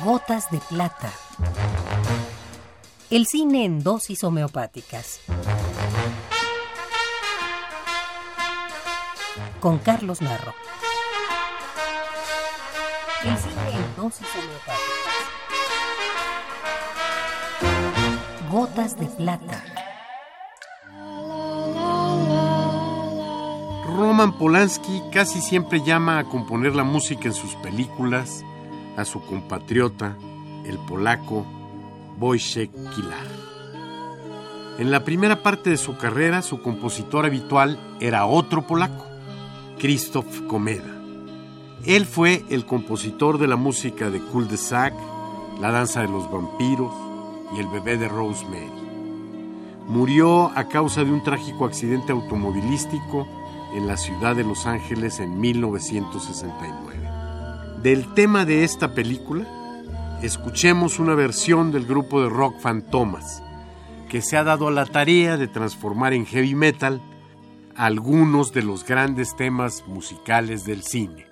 Gotas de plata. El cine en dosis homeopáticas. Con Carlos Narro. El cine en dosis homeopáticas. Gotas de plata. Roman Polanski casi siempre llama a componer la música en sus películas a su compatriota, el polaco Wojciech Kilar. En la primera parte de su carrera, su compositor habitual era otro polaco, Krzysztof Komeda. Él fue el compositor de la música de Cul de Sac, La danza de los vampiros y El bebé de Rosemary. Murió a causa de un trágico accidente automovilístico en la ciudad de Los Ángeles en 1969. Del tema de esta película, escuchemos una versión del grupo de rock Fantomas, que se ha dado a la tarea de transformar en heavy metal algunos de los grandes temas musicales del cine.